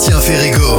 Sébastien Ferrigo.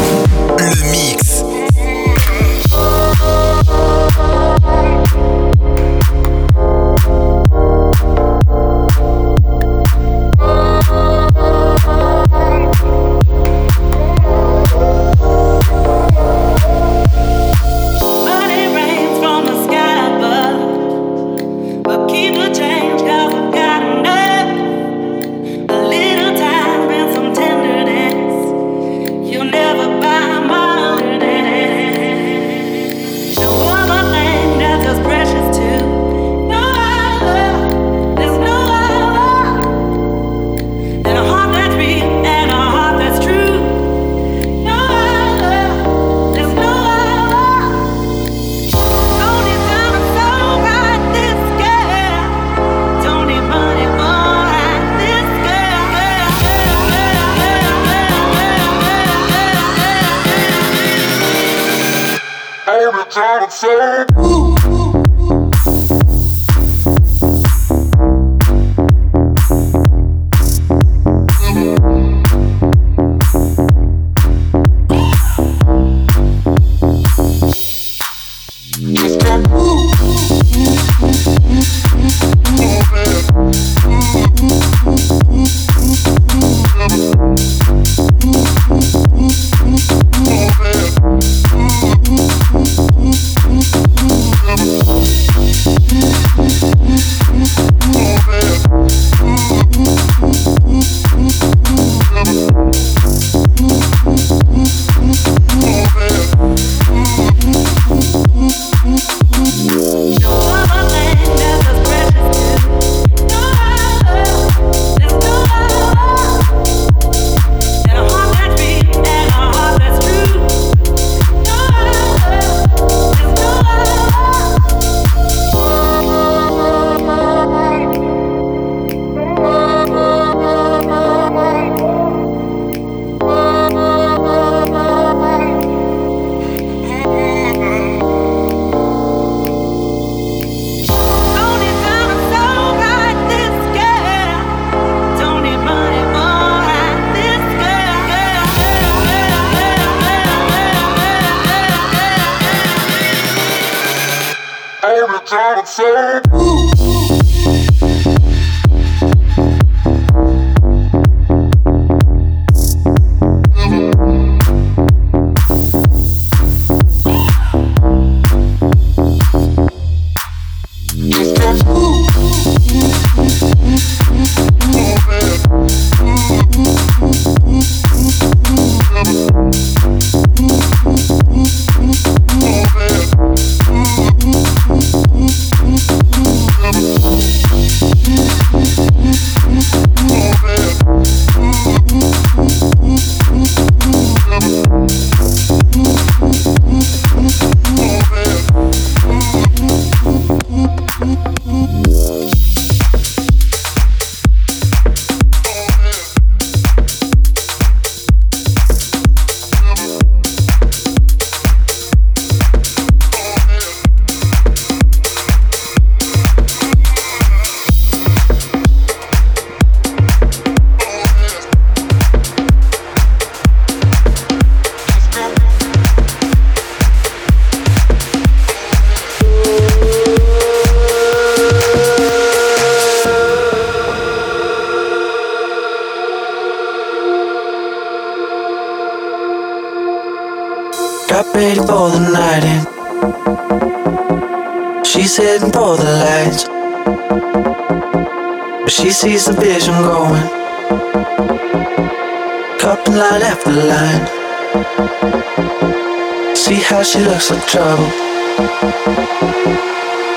Trouble.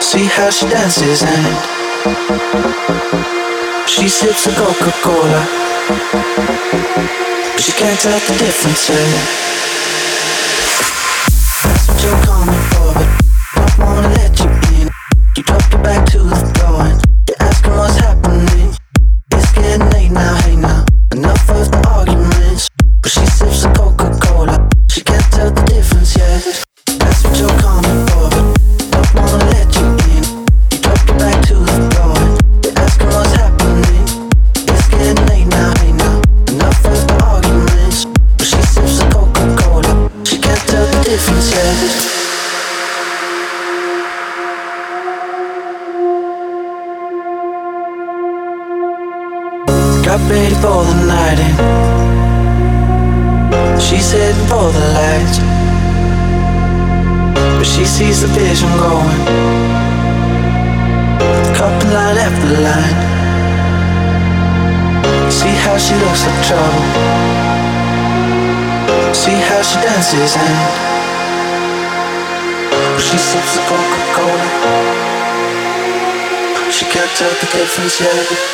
See how she dances and she sips a Coca-Cola. But she can't tell the difference. Eh? That's what you're coming for, but don't wanna let you in. You drop your back to the tell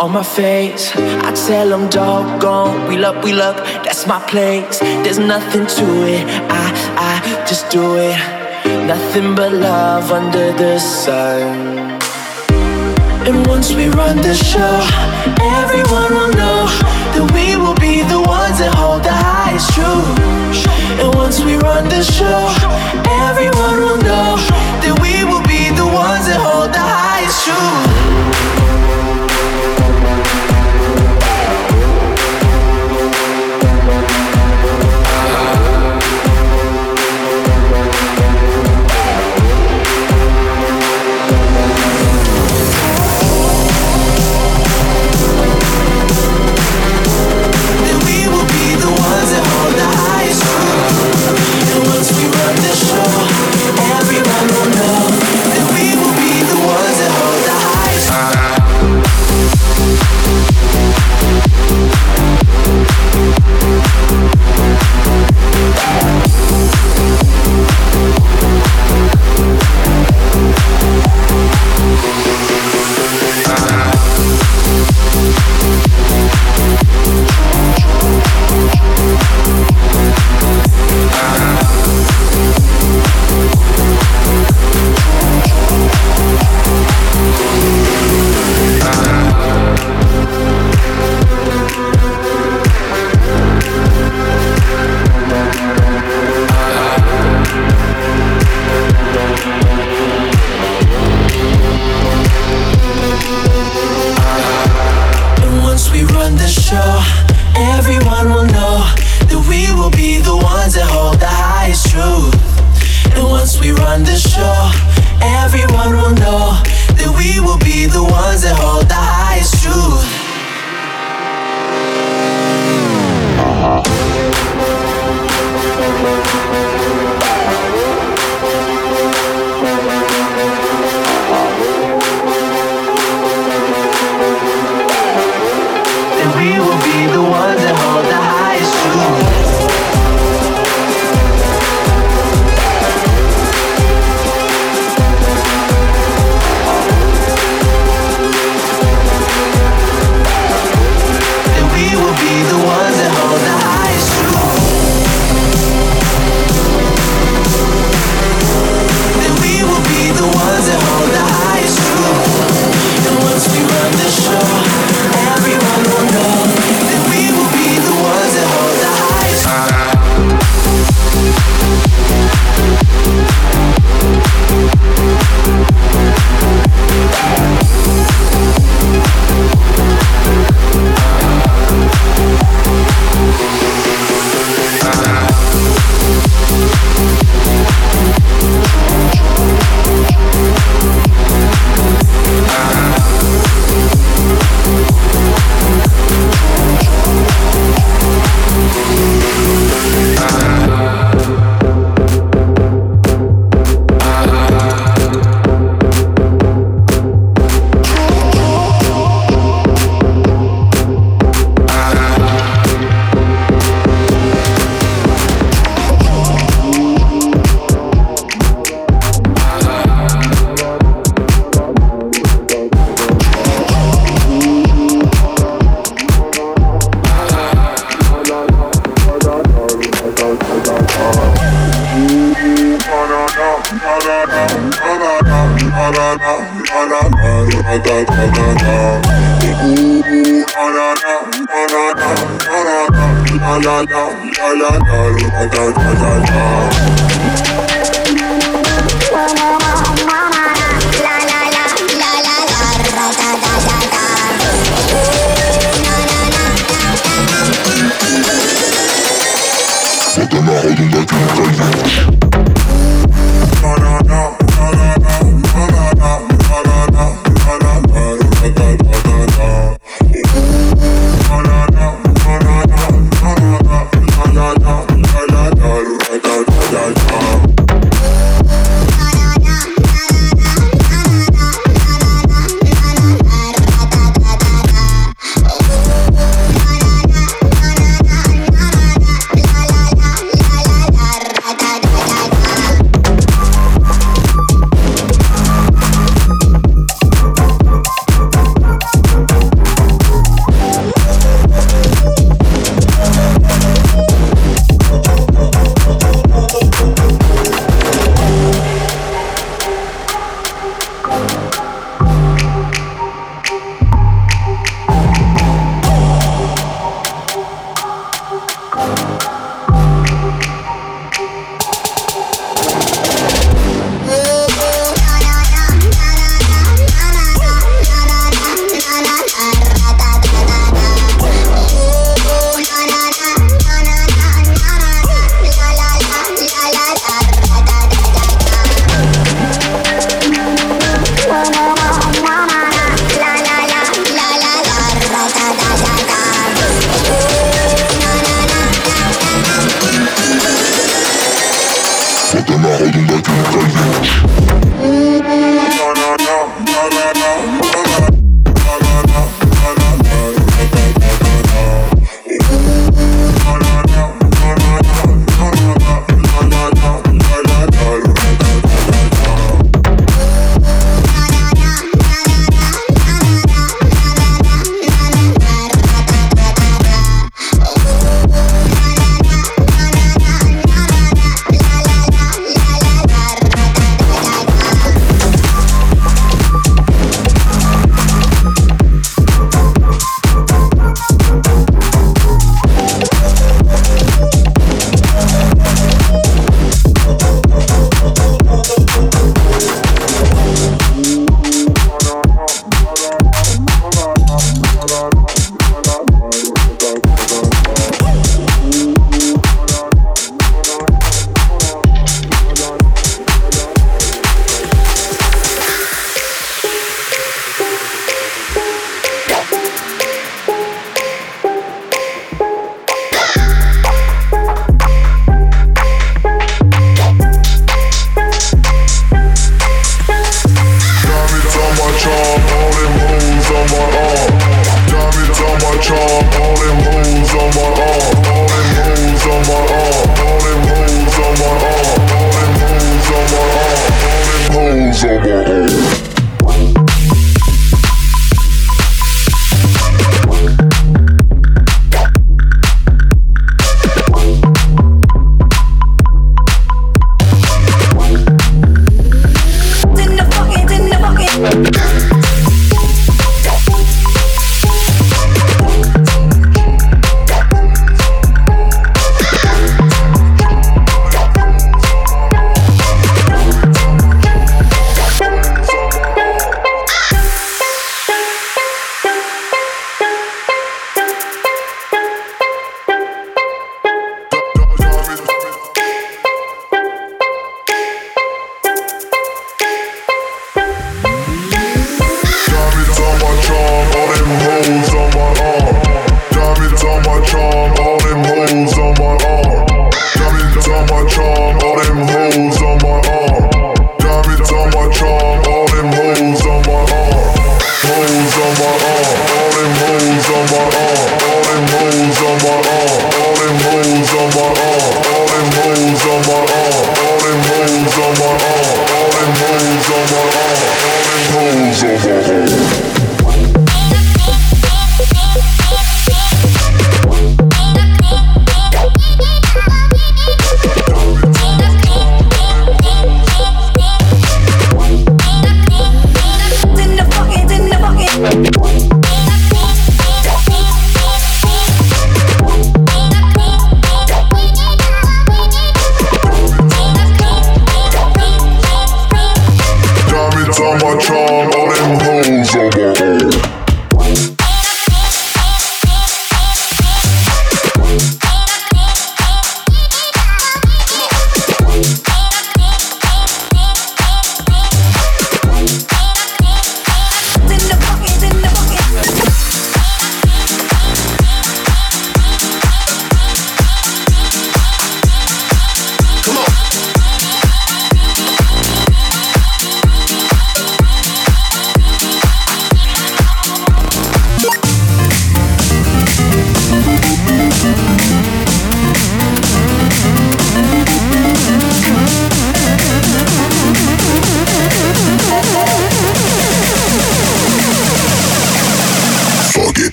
on my face. I tell them, doggone, we up, we up, that's my place. There's nothing to it, I, I just do it. Nothing but love under the sun. And once we run the show, everyone will know that we will be the ones that hold the highest truth. And once we run the show, everyone will know that we will be the ones that hold the highest truth.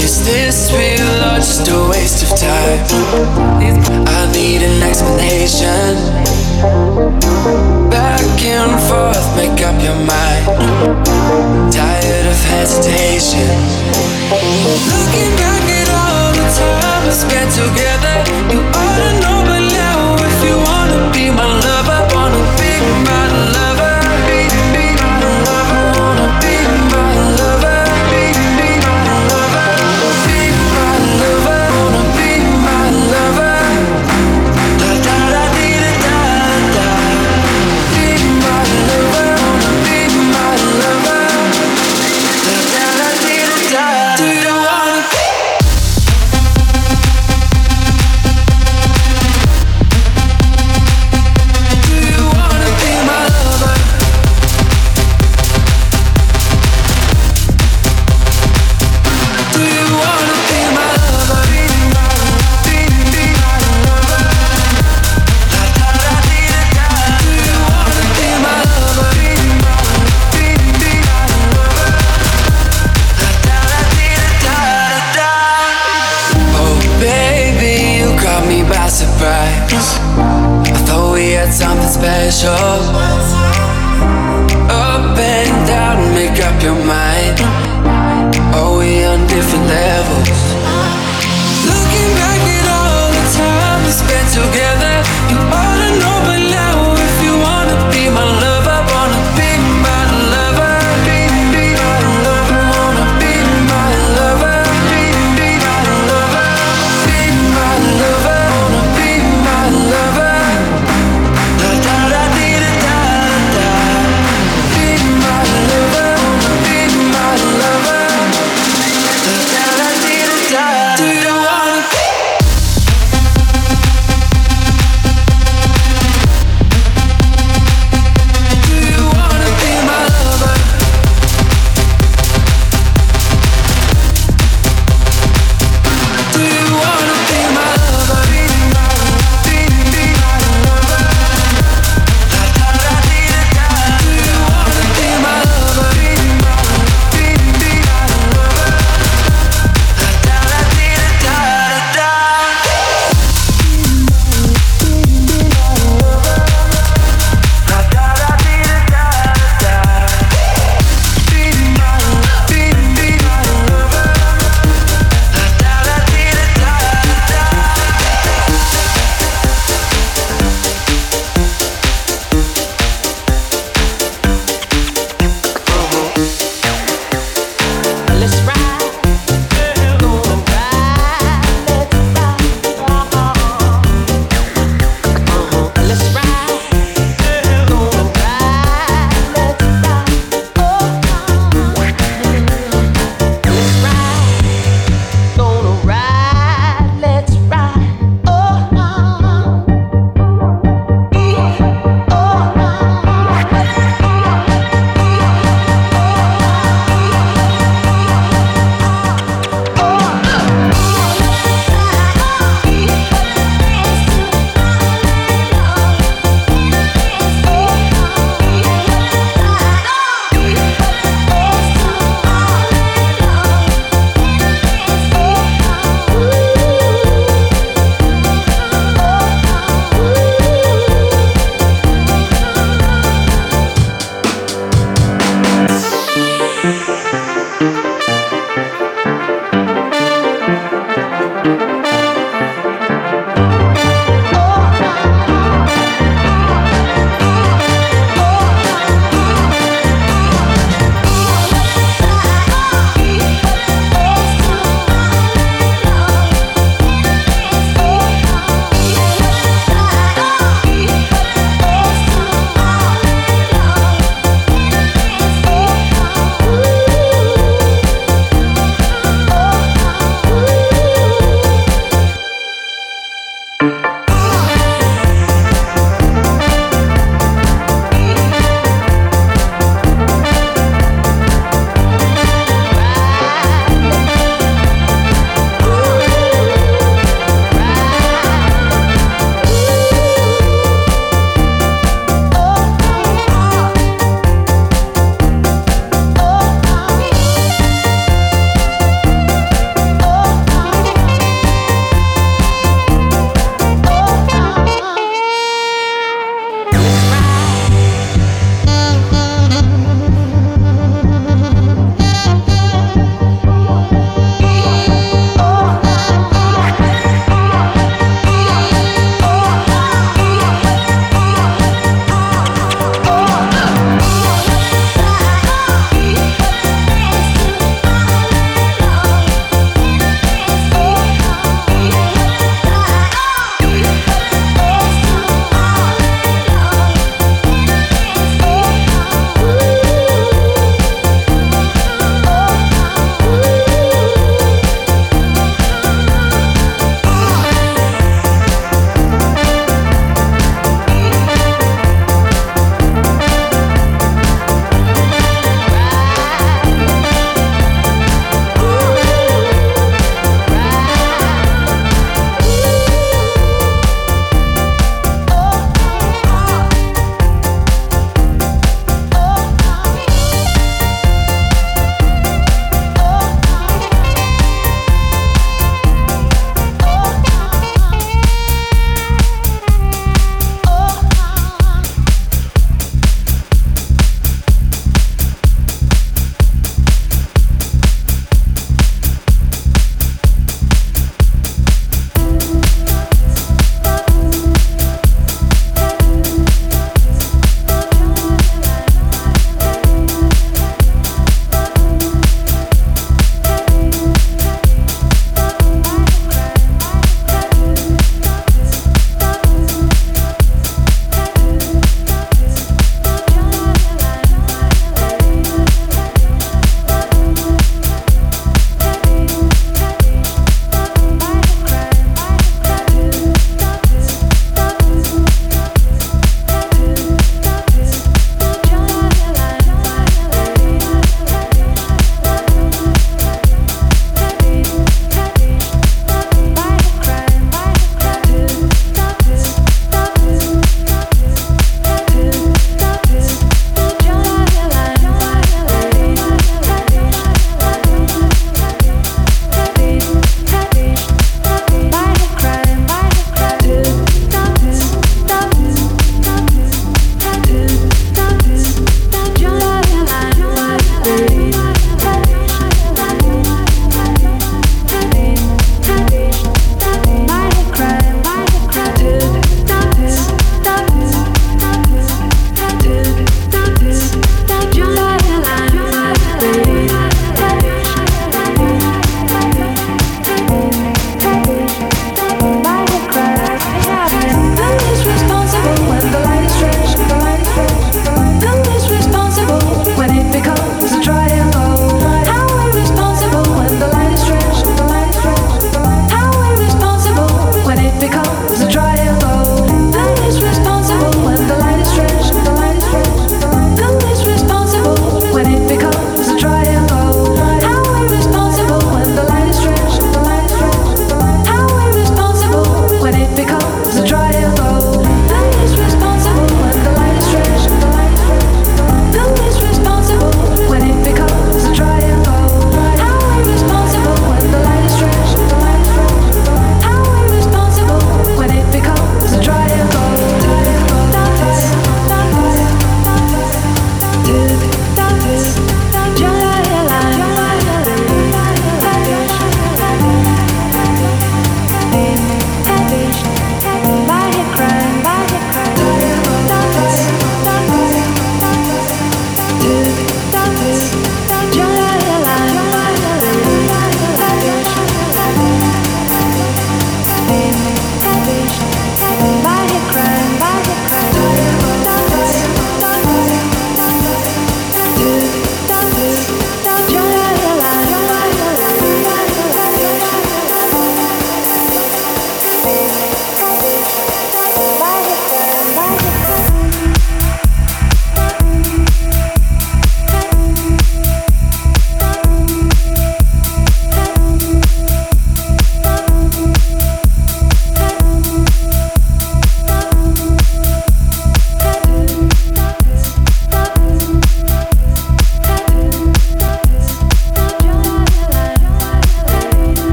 Is this real or just a waste of time? I need an explanation. Back and forth, make up your mind. Tired of hesitation. Looking back at all the time we spent together, you ought to know by now if you wanna be my.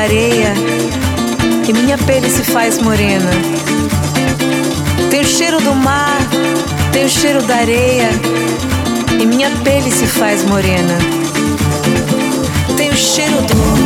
areia e minha pele se faz morena. Tem o cheiro do mar, tem o cheiro da areia e minha pele se faz morena. Tem o cheiro do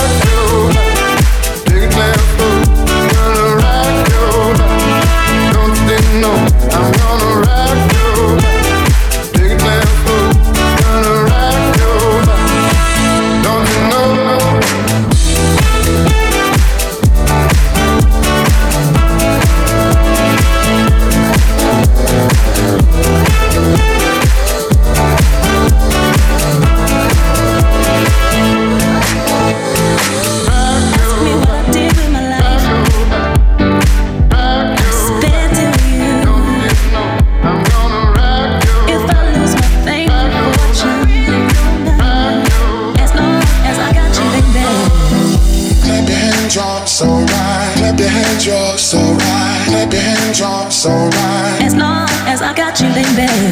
through. You can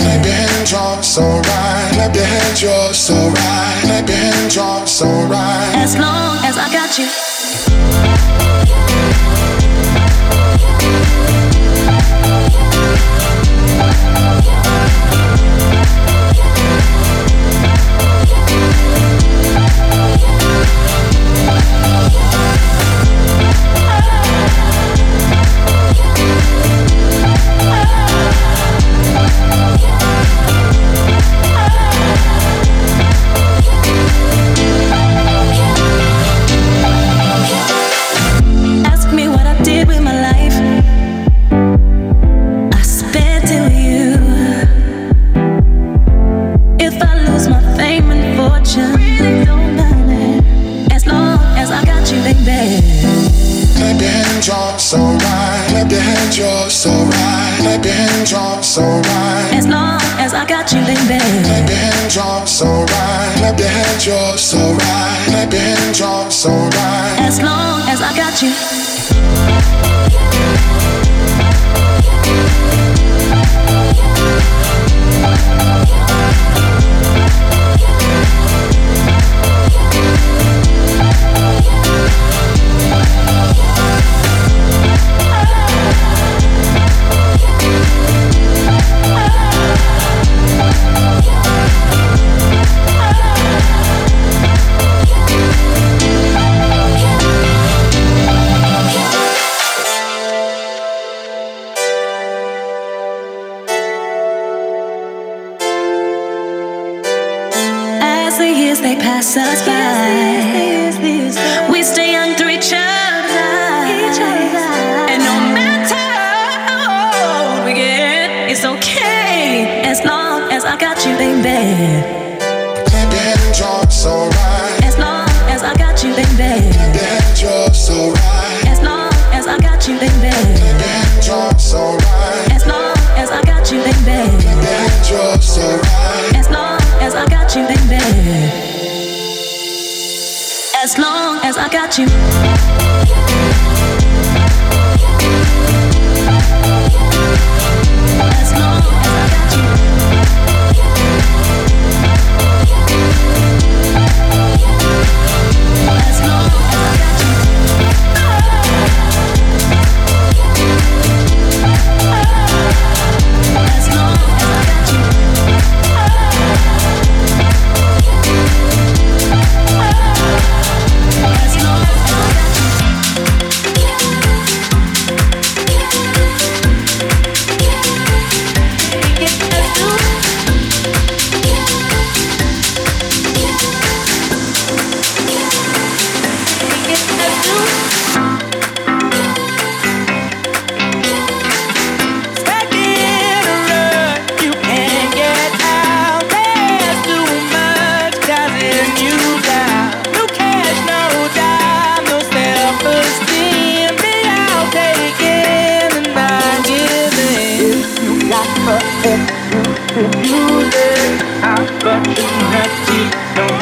You there, I thought you had to know.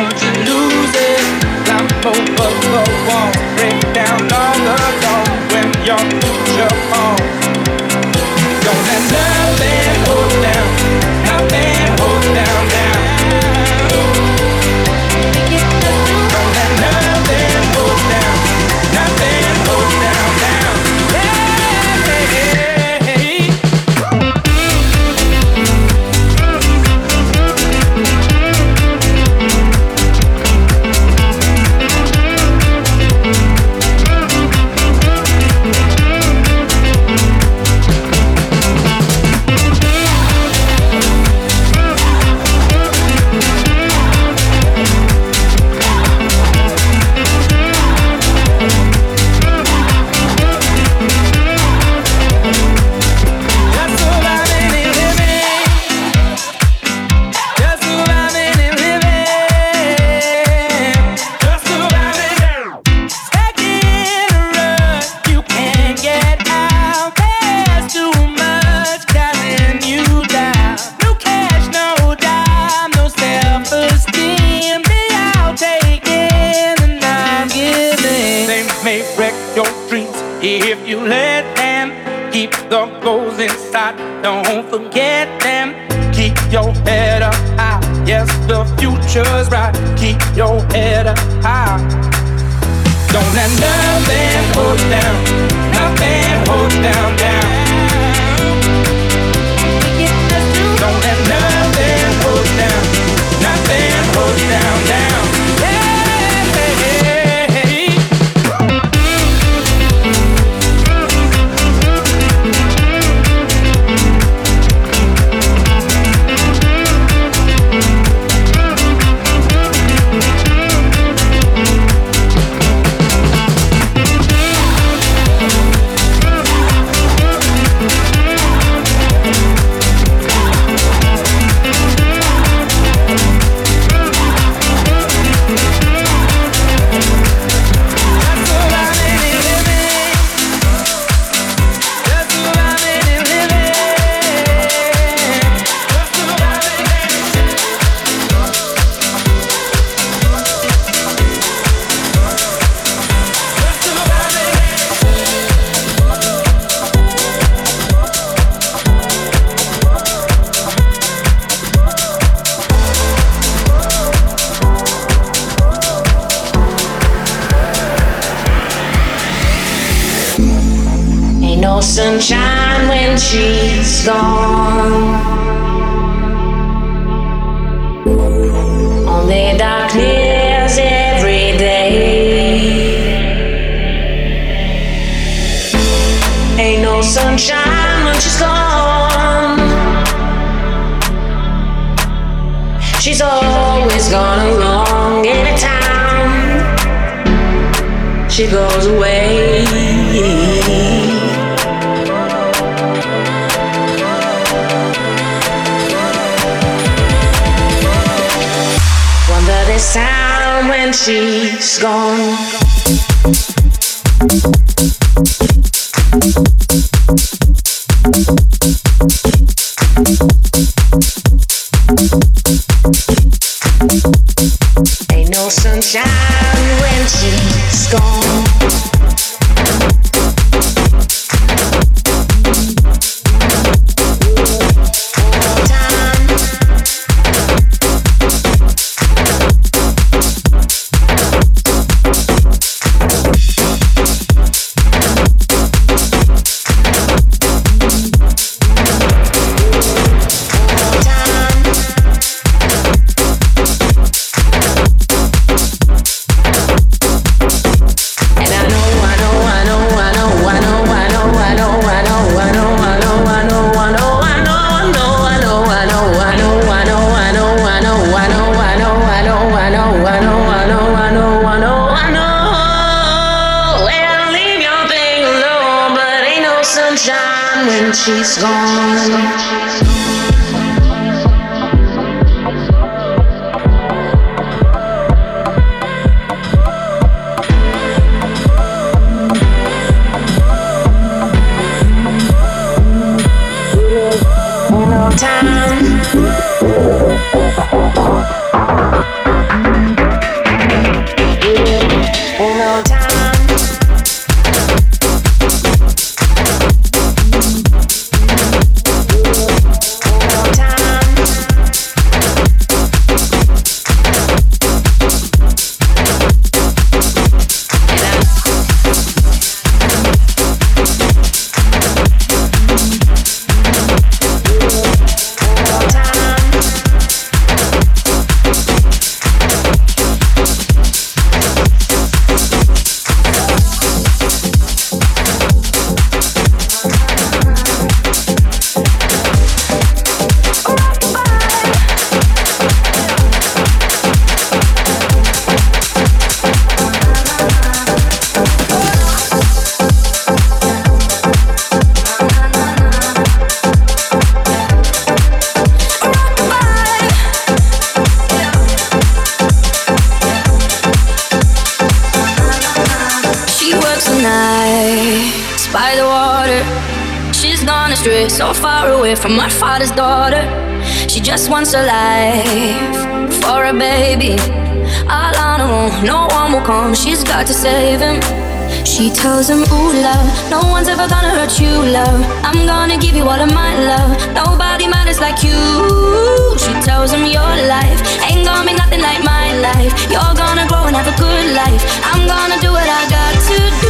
life. You're gonna grow and have a good life. I'm gonna do what I got to do.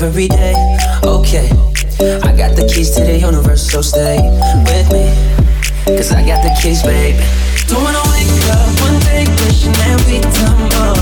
every day. Okay, I got the keys to the universe, so stay with me. Cause I got the keys, babe. Don't wanna wake up one day wishing that we tumble.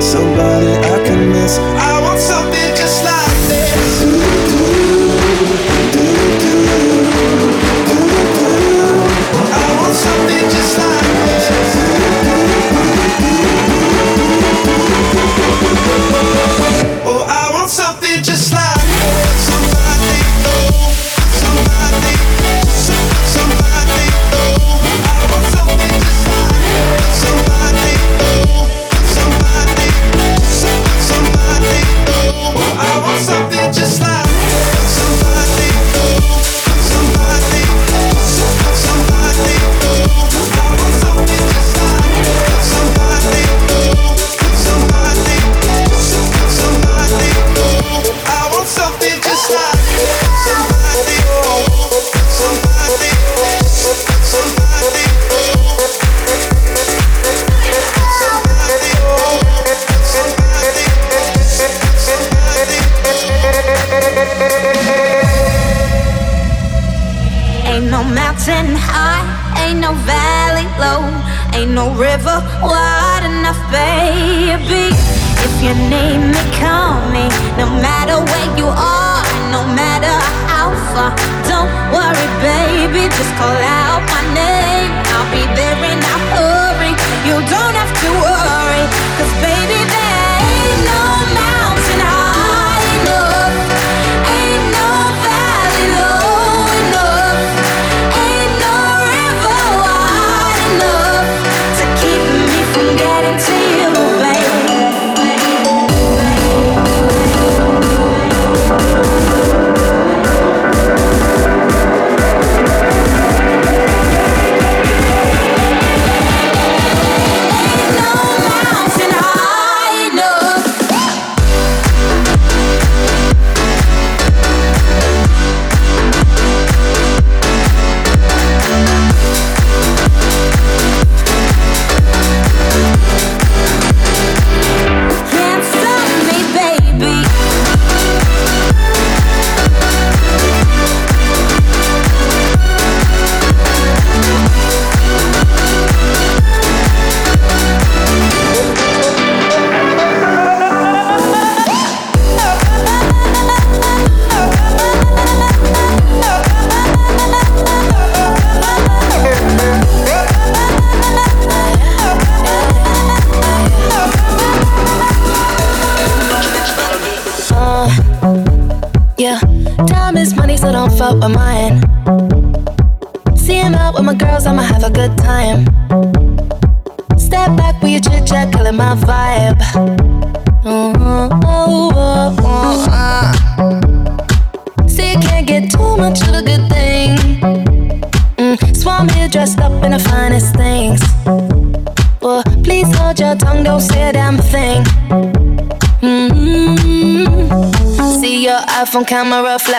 somebody I can miss. I